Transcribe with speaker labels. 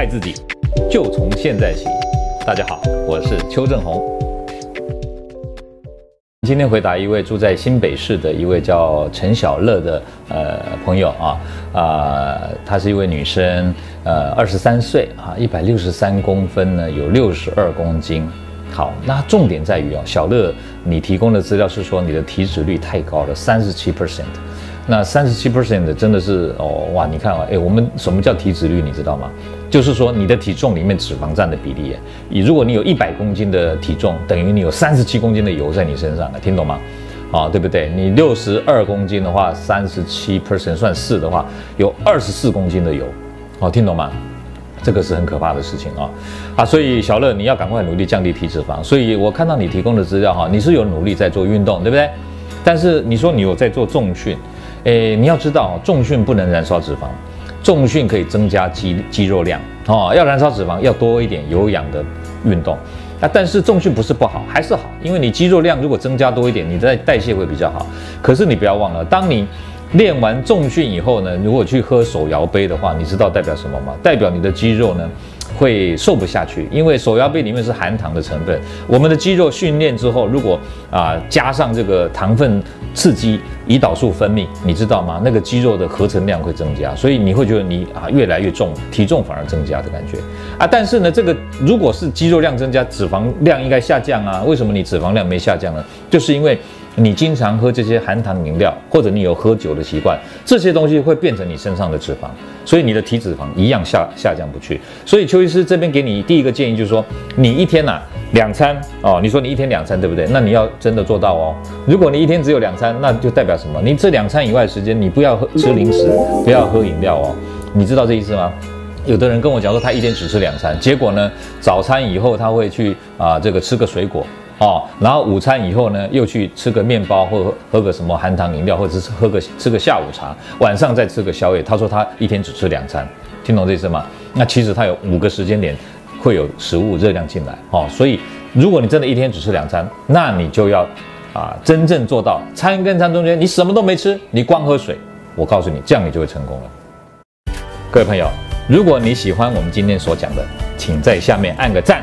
Speaker 1: 爱自己，就从现在起。大家好，我是邱正洪。今天回答一位住在新北市的一位叫陈小乐的呃朋友啊啊、她是一位女生，呃，二十三岁啊，一百六十三公分呢，有六十二公斤。好，那重点在于哦，小乐，你提供的资料是说你的体脂率太高了，三十七 percent。那三十七 percent 真的是哦哇，你看啊，哎，我们什么叫体脂率？你知道吗？就是说你的体重里面脂肪占的比例。你如果你有一百公斤的体重，等于你有三十七公斤的油在你身上，听懂吗？啊，对不对？你六十二公斤的话，三十七 p e r n 算四的话，有二十四公斤的油，哦，听懂吗？这个是很可怕的事情啊！啊，所以小乐你要赶快努力降低体脂肪。所以我看到你提供的资料哈，你是有努力在做运动，对不对？但是你说你有在做重训。诶，你要知道，重训不能燃烧脂肪，重训可以增加肌肌肉量哦。要燃烧脂肪，要多一点有氧的运动。啊，但是重训不是不好，还是好，因为你肌肉量如果增加多一点，你的代谢会比较好。可是你不要忘了，当你练完重训以后呢，如果去喝手摇杯的话，你知道代表什么吗？代表你的肌肉呢？会瘦不下去，因为手摇杯里面是含糖的成分。我们的肌肉训练之后，如果啊、加上这个糖分刺激，胰岛素分泌，你知道吗？那个肌肉的合成量会增加，所以你会觉得你啊越来越重，体重反而增加的感觉啊。但是呢，这个如果是肌肉量增加，脂肪量应该下降啊。为什么你脂肪量没下降呢？就是因为。你经常喝这些含糖饮料，或者你有喝酒的习惯，这些东西会变成你身上的脂肪，所以你的体脂肪一样下下降不去。所以邱医师这边给你第一个建议就是说，你一天呐、啊、两餐哦，你说你一天两餐对不对？那你要真的做到哦。如果你一天只有两餐，那就代表什么？你这两餐以外的时间，你不要喝吃零食，不要喝饮料哦。你知道这意思吗？有的人跟我讲说，他一天只吃两餐，结果呢，早餐以后他会去啊这个吃个水果。哦，然后午餐以后呢，又去吃个面包，或喝，喝个什么含糖饮料，或者是喝个吃个下午茶，晚上再吃个宵夜。他说他一天只吃两餐，听懂这意思吗？那其实他有五个时间点会有食物热量进来哦。所以如果你真的一天只吃两餐，那你就要啊真正做到餐跟餐中间你什么都没吃，你光喝水。我告诉你，这样你就会成功了。各位朋友，如果你喜欢我们今天所讲的，请在下面按个赞。